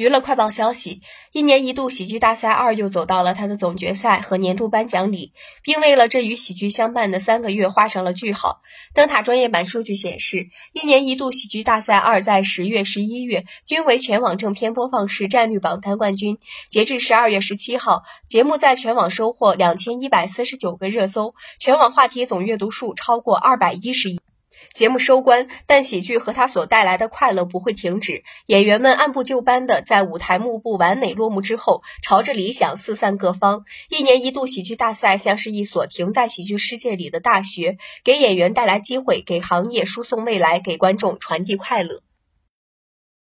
娱乐快报消息：一年一度喜剧大赛二又走到了它的总决赛和年度颁奖礼，并为了这与喜剧相伴的三个月画上了句号。灯塔专业版数据显示，一年一度喜剧大赛二在十月、十一月均为全网正片播放时占率榜单冠军。截至十二月十七号，节目在全网收获两千一百四十九个热搜，全网话题总阅读数超过二百一十亿。节目收官，但喜剧和它所带来的快乐不会停止。演员们按部就班的在舞台幕布完美落幕之后，朝着理想四散各方。一年一度喜剧大赛像是一所停在喜剧世界里的大学，给演员带来机会，给行业输送未来，给观众传递快乐。